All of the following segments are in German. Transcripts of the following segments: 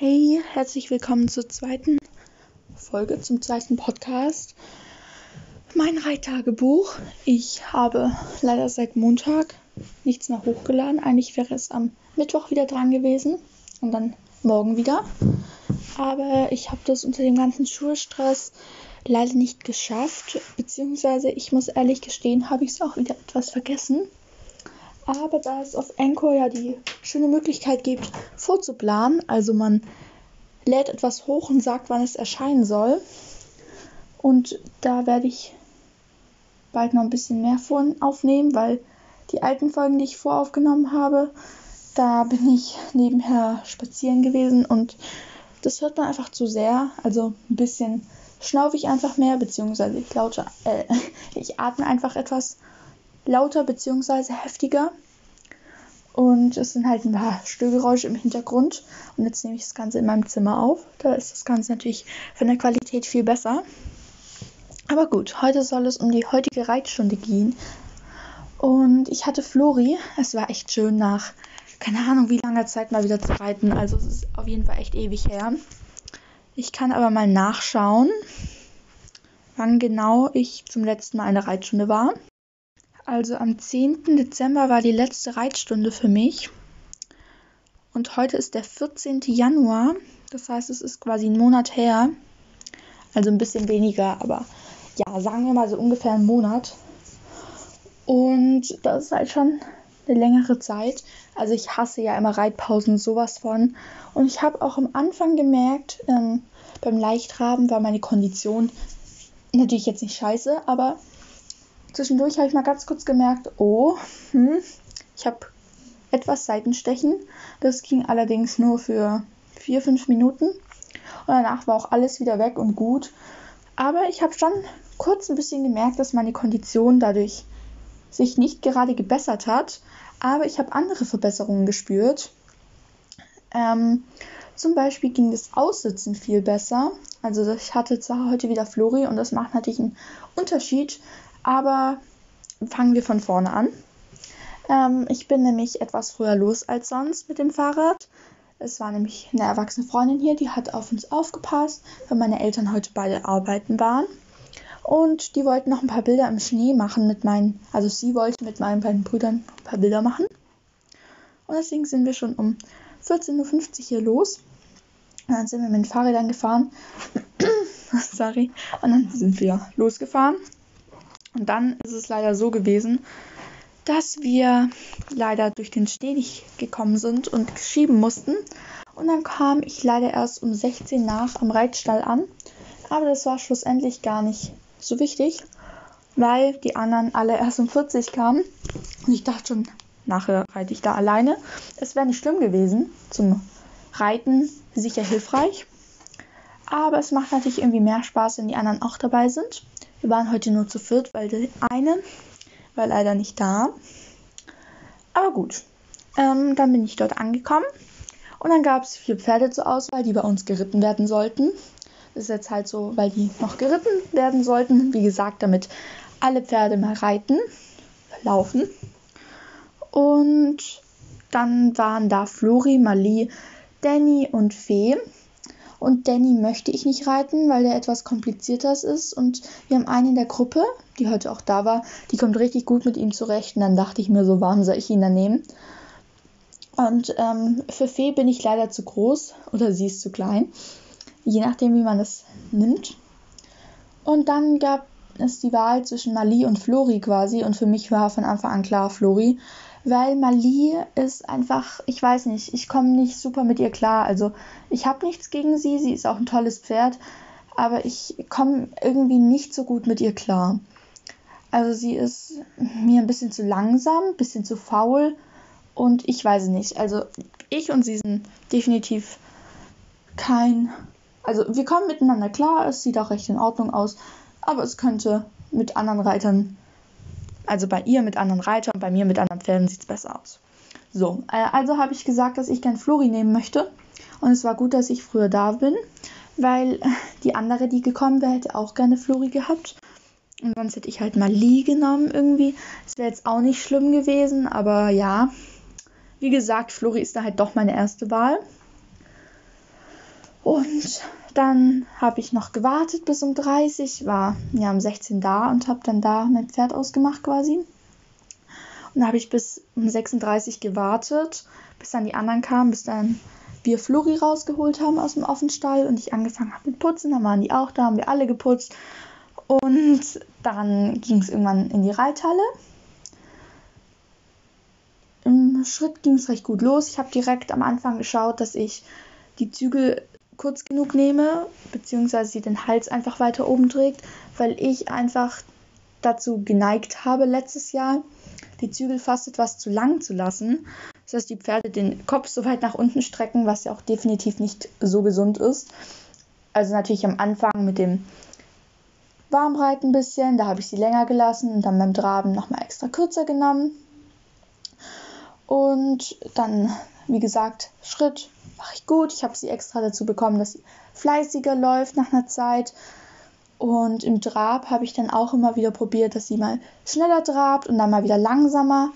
Hey, herzlich willkommen zur zweiten Folge, zum zweiten Podcast. Mein Reittagebuch. Ich habe leider seit Montag nichts mehr hochgeladen. Eigentlich wäre es am Mittwoch wieder dran gewesen und dann morgen wieder. Aber ich habe das unter dem ganzen Schulstress leider nicht geschafft. Beziehungsweise, ich muss ehrlich gestehen, habe ich es auch wieder etwas vergessen. Aber da es auf Anchor ja die schöne Möglichkeit gibt, vorzuplanen, also man lädt etwas hoch und sagt, wann es erscheinen soll. Und da werde ich bald noch ein bisschen mehr von aufnehmen, weil die alten Folgen, die ich voraufgenommen habe, da bin ich nebenher spazieren gewesen und das hört man einfach zu sehr. Also ein bisschen schnaufe ich einfach mehr, beziehungsweise ich, lauter, äh, ich atme einfach etwas lauter beziehungsweise heftiger. Und es sind halt ein paar Störgeräusche im Hintergrund. Und jetzt nehme ich das Ganze in meinem Zimmer auf. Da ist das Ganze natürlich von der Qualität viel besser. Aber gut, heute soll es um die heutige Reitstunde gehen. Und ich hatte Flori. Es war echt schön nach, keine Ahnung, wie langer Zeit mal wieder zu reiten. Also es ist auf jeden Fall echt ewig her. Ich kann aber mal nachschauen, wann genau ich zum letzten Mal eine Reitstunde war. Also am 10. Dezember war die letzte Reitstunde für mich. Und heute ist der 14. Januar. Das heißt, es ist quasi ein Monat her. Also ein bisschen weniger, aber ja, sagen wir mal so ungefähr einen Monat. Und das ist halt schon eine längere Zeit. Also ich hasse ja immer Reitpausen sowas von. Und ich habe auch am Anfang gemerkt, ähm, beim Leichtraben war meine Kondition natürlich jetzt nicht scheiße, aber Zwischendurch habe ich mal ganz kurz gemerkt, oh, hm, ich habe etwas Seitenstechen. Das ging allerdings nur für vier, fünf Minuten. Und danach war auch alles wieder weg und gut. Aber ich habe schon kurz ein bisschen gemerkt, dass meine Kondition dadurch sich nicht gerade gebessert hat. Aber ich habe andere Verbesserungen gespürt. Ähm, zum Beispiel ging das Aussitzen viel besser. Also ich hatte zwar heute wieder Flori und das macht natürlich einen Unterschied, aber fangen wir von vorne an. Ähm, ich bin nämlich etwas früher los als sonst mit dem Fahrrad. Es war nämlich eine erwachsene Freundin hier, die hat auf uns aufgepasst, weil meine Eltern heute beide arbeiten waren. Und die wollten noch ein paar Bilder im Schnee machen mit meinen, also sie wollte mit meinen beiden Brüdern ein paar Bilder machen. Und deswegen sind wir schon um 14.50 Uhr hier los. Und dann sind wir mit den Fahrrädern gefahren. Sorry. Und dann sind wir losgefahren. Und dann ist es leider so gewesen, dass wir leider durch den Schnee nicht gekommen sind und schieben mussten. Und dann kam ich leider erst um 16 nach am Reitstall an. Aber das war schlussendlich gar nicht so wichtig, weil die anderen alle erst um 40 kamen. Und ich dachte schon, nachher reite ich da alleine. Es wäre nicht schlimm gewesen. Zum Reiten sicher hilfreich. Aber es macht natürlich irgendwie mehr Spaß, wenn die anderen auch dabei sind. Wir waren heute nur zu viert, weil der eine war leider nicht da. Aber gut, ähm, dann bin ich dort angekommen und dann gab es vier Pferde zur Auswahl, die bei uns geritten werden sollten. Das ist jetzt halt so, weil die noch geritten werden sollten. Wie gesagt, damit alle Pferde mal reiten, laufen. Und dann waren da Flori, Mali, Danny und Fee. Und Danny möchte ich nicht reiten, weil der etwas komplizierter ist. Und wir haben einen in der Gruppe, die heute auch da war, die kommt richtig gut mit ihm zurecht. Und dann dachte ich mir so, warum soll ich ihn dann nehmen? Und ähm, für Fee bin ich leider zu groß oder sie ist zu klein. Je nachdem, wie man das nimmt. Und dann gab es die Wahl zwischen Mali und Flori quasi. Und für mich war von Anfang an klar Flori weil Mali ist einfach, ich weiß nicht, ich komme nicht super mit ihr klar. Also ich habe nichts gegen sie, sie ist auch ein tolles Pferd, aber ich komme irgendwie nicht so gut mit ihr klar. Also sie ist mir ein bisschen zu langsam, ein bisschen zu faul und ich weiß nicht. Also ich und sie sind definitiv kein, also wir kommen miteinander klar, es sieht auch recht in Ordnung aus, aber es könnte mit anderen Reitern also bei ihr mit anderen Reitern, bei mir mit anderen Pferden sieht es besser aus. So, äh, also habe ich gesagt, dass ich gern Flori nehmen möchte. Und es war gut, dass ich früher da bin, weil die andere, die gekommen wäre, hätte auch gerne Flori gehabt. Und sonst hätte ich halt mal Lee genommen irgendwie. Das wäre jetzt auch nicht schlimm gewesen, aber ja. Wie gesagt, Flori ist da halt doch meine erste Wahl. Und dann habe ich noch gewartet bis um 30, war ja um 16 da und habe dann da mein Pferd ausgemacht quasi. Und habe ich bis um 36 gewartet, bis dann die anderen kamen, bis dann wir Flori rausgeholt haben aus dem Offenstall und ich angefangen habe mit Putzen. Dann waren die auch da, haben wir alle geputzt. Und dann ging es irgendwann in die Reithalle. Im Schritt ging es recht gut los. Ich habe direkt am Anfang geschaut, dass ich die Zügel kurz genug nehme, beziehungsweise sie den Hals einfach weiter oben trägt, weil ich einfach dazu geneigt habe letztes Jahr, die Zügel fast etwas zu lang zu lassen. Das heißt, die Pferde den Kopf so weit nach unten strecken, was ja auch definitiv nicht so gesund ist. Also natürlich am Anfang mit dem Warmreiten ein bisschen, da habe ich sie länger gelassen und dann beim Traben nochmal extra kürzer genommen. Und dann, wie gesagt, Schritt mache ich gut. Ich habe sie extra dazu bekommen, dass sie fleißiger läuft nach einer Zeit. Und im Trab habe ich dann auch immer wieder probiert, dass sie mal schneller trabt und dann mal wieder langsamer.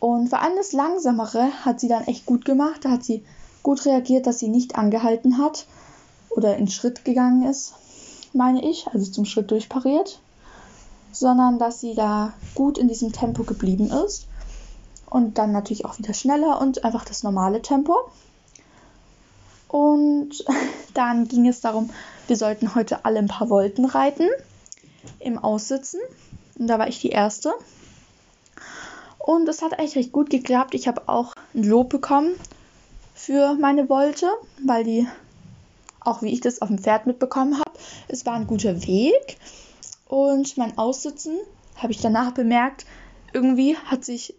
Und vor allem das Langsamere hat sie dann echt gut gemacht. Da hat sie gut reagiert, dass sie nicht angehalten hat oder in Schritt gegangen ist, meine ich, also zum Schritt durchpariert, sondern dass sie da gut in diesem Tempo geblieben ist. Und dann natürlich auch wieder schneller und einfach das normale Tempo. Und dann ging es darum, wir sollten heute alle ein paar Volten reiten im Aussitzen. Und da war ich die Erste. Und es hat eigentlich recht gut geklappt. Ich habe auch ein Lob bekommen für meine Wolte, weil die, auch wie ich das auf dem Pferd mitbekommen habe, es war ein guter Weg. Und mein Aussitzen, habe ich danach bemerkt, irgendwie hat sich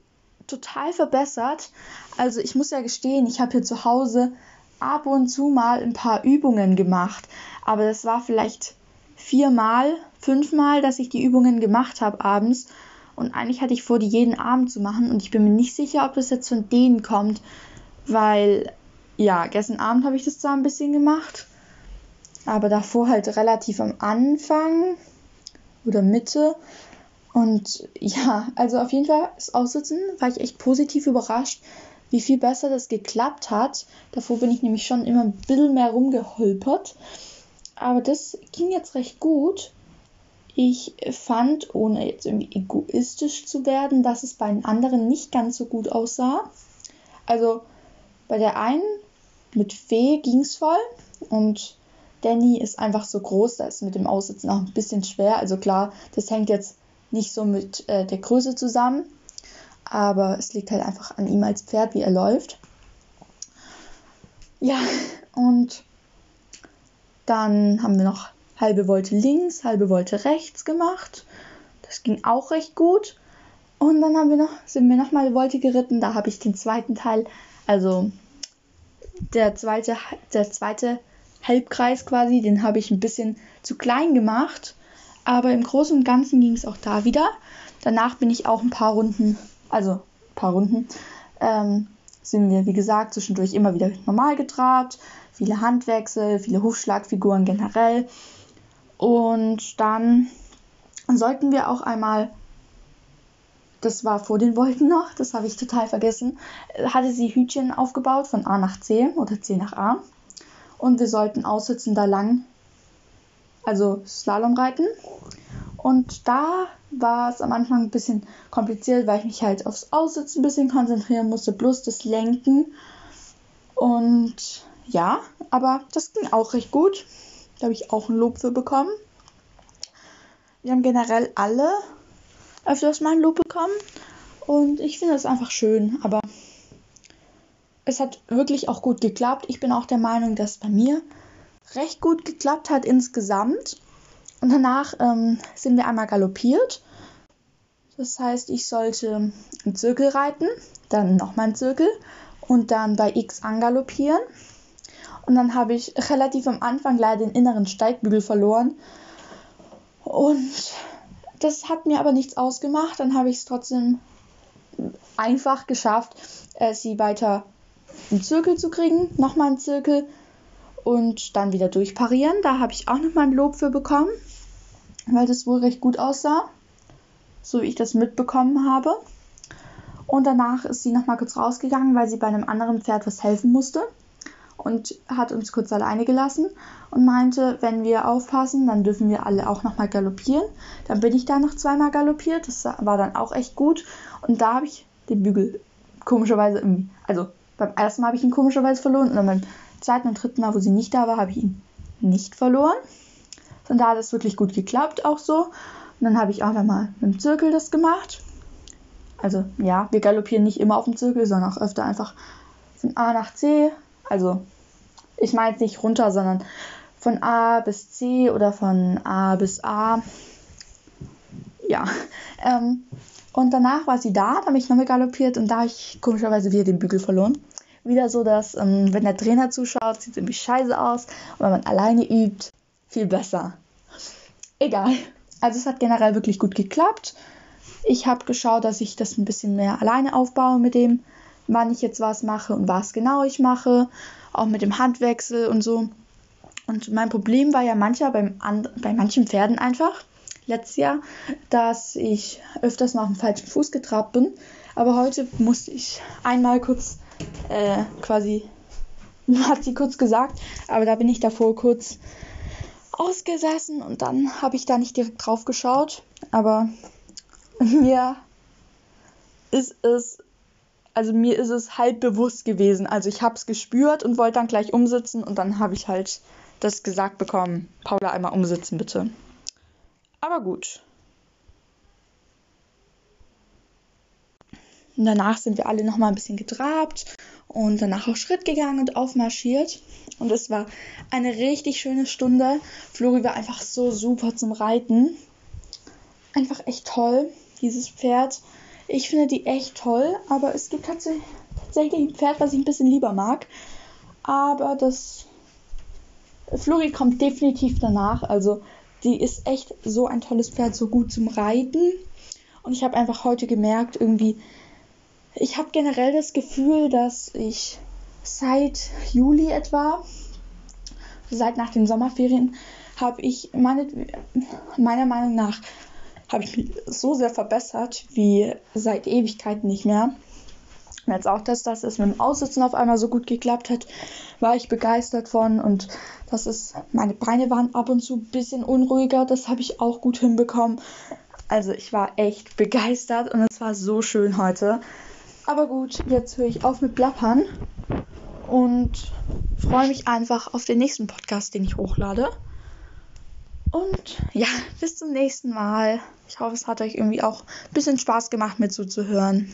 total verbessert. Also ich muss ja gestehen, ich habe hier zu Hause ab und zu mal ein paar Übungen gemacht. Aber das war vielleicht viermal, fünfmal, dass ich die Übungen gemacht habe abends. Und eigentlich hatte ich vor, die jeden Abend zu machen. Und ich bin mir nicht sicher, ob das jetzt von denen kommt. Weil, ja, gestern Abend habe ich das zwar ein bisschen gemacht. Aber davor halt relativ am Anfang oder Mitte. Und ja, also auf jeden Fall das Aussitzen war ich echt positiv überrascht, wie viel besser das geklappt hat. Davor bin ich nämlich schon immer ein bisschen mehr rumgeholpert. Aber das ging jetzt recht gut. Ich fand, ohne jetzt irgendwie egoistisch zu werden, dass es bei den anderen nicht ganz so gut aussah. Also bei der einen mit Fee ging es voll und Danny ist einfach so groß, da ist mit dem Aussitzen auch ein bisschen schwer. Also klar, das hängt jetzt nicht so mit äh, der Größe zusammen aber es liegt halt einfach an ihm als Pferd, wie er läuft. Ja, und dann haben wir noch halbe Wolte links, halbe Wolte rechts gemacht. Das ging auch recht gut. Und dann haben wir noch, sind wir nochmal Wolte geritten. Da habe ich den zweiten Teil, also der zweite, der zweite Halbkreis quasi, den habe ich ein bisschen zu klein gemacht. Aber im Großen und Ganzen ging es auch da wieder. Danach bin ich auch ein paar Runden also ein paar Runden, ähm, sind wir, wie gesagt, zwischendurch immer wieder normal getrabt, viele Handwechsel, viele Hufschlagfiguren generell. Und dann sollten wir auch einmal, das war vor den Wolken noch, das habe ich total vergessen, hatte sie Hütchen aufgebaut von A nach C oder C nach A. Und wir sollten aussitzen da lang, also Slalom reiten. Und da war es am Anfang ein bisschen kompliziert, weil ich mich halt aufs Aussitzen ein bisschen konzentrieren musste, bloß das Lenken. Und ja, aber das ging auch recht gut. Da habe ich auch ein Lob für bekommen. Wir haben generell alle öfters mal ein Lob bekommen. Und ich finde das einfach schön. Aber es hat wirklich auch gut geklappt. Ich bin auch der Meinung, dass bei mir recht gut geklappt hat insgesamt. Und danach ähm, sind wir einmal galoppiert. Das heißt, ich sollte einen Zirkel reiten, dann nochmal einen Zirkel und dann bei X angaloppieren. Und dann habe ich relativ am Anfang leider den inneren Steigbügel verloren. Und das hat mir aber nichts ausgemacht. Dann habe ich es trotzdem einfach geschafft, äh, sie weiter einen Zirkel zu kriegen, nochmal einen Zirkel und dann wieder durchparieren. Da habe ich auch nochmal ein Lob für bekommen weil das wohl recht gut aussah, so wie ich das mitbekommen habe. Und danach ist sie nochmal kurz rausgegangen, weil sie bei einem anderen Pferd was helfen musste. und hat uns kurz alleine gelassen und meinte, wenn wir aufpassen, dann dürfen wir alle auch nochmal galoppieren. Dann bin ich da noch zweimal galoppiert, das war dann auch echt gut. Und da habe ich den Bügel komischerweise irgendwie, also beim ersten Mal habe ich ihn komischerweise verloren und dann beim zweiten und dritten Mal, wo sie nicht da war, habe ich ihn nicht verloren. Und da hat es wirklich gut geklappt, auch so. Und dann habe ich auch nochmal mit dem Zirkel das gemacht. Also ja, wir galoppieren nicht immer auf dem Zirkel, sondern auch öfter einfach von A nach C. Also ich meine jetzt nicht runter, sondern von A bis C oder von A bis A. Ja. Ähm, und danach war sie da, da habe ich nochmal galoppiert und da habe ich komischerweise wieder den Bügel verloren. Wieder so, dass, ähm, wenn der Trainer zuschaut, sieht es irgendwie scheiße aus. Und wenn man alleine übt, viel besser. Egal. Also es hat generell wirklich gut geklappt. Ich habe geschaut, dass ich das ein bisschen mehr alleine aufbaue mit dem, wann ich jetzt was mache und was genau ich mache. Auch mit dem Handwechsel und so. Und mein Problem war ja mancher beim bei manchen Pferden einfach, letztes Jahr, dass ich öfters mal auf dem falschen Fuß getrabt bin. Aber heute musste ich einmal kurz äh, quasi, hat sie kurz gesagt, aber da bin ich davor kurz ausgesessen und dann habe ich da nicht direkt drauf geschaut. Aber mir ist es, also mir ist es halb bewusst gewesen. Also ich habe es gespürt und wollte dann gleich umsitzen und dann habe ich halt das gesagt bekommen. Paula, einmal umsitzen bitte. Aber gut. Und danach sind wir alle noch mal ein bisschen getrabt und danach auch Schritt gegangen und aufmarschiert. Und es war eine richtig schöne Stunde. Flori war einfach so super zum Reiten. Einfach echt toll, dieses Pferd. Ich finde die echt toll, aber es gibt tatsächlich ein Pferd, was ich ein bisschen lieber mag. Aber das Flori kommt definitiv danach. Also die ist echt so ein tolles Pferd, so gut zum Reiten. Und ich habe einfach heute gemerkt, irgendwie, ich habe generell das Gefühl, dass ich seit Juli etwa, seit nach den Sommerferien, habe ich meine, meiner Meinung nach habe ich mich so sehr verbessert wie seit Ewigkeiten nicht mehr. Und jetzt auch, dass das mit dem Aussitzen auf einmal so gut geklappt hat, war ich begeistert von. Und das ist, meine Beine waren ab und zu ein bisschen unruhiger, das habe ich auch gut hinbekommen. Also ich war echt begeistert und es war so schön heute. Aber gut, jetzt höre ich auf mit Plappern und freue mich einfach auf den nächsten Podcast, den ich hochlade. Und ja, bis zum nächsten Mal. Ich hoffe, es hat euch irgendwie auch ein bisschen Spaß gemacht, mir zuzuhören.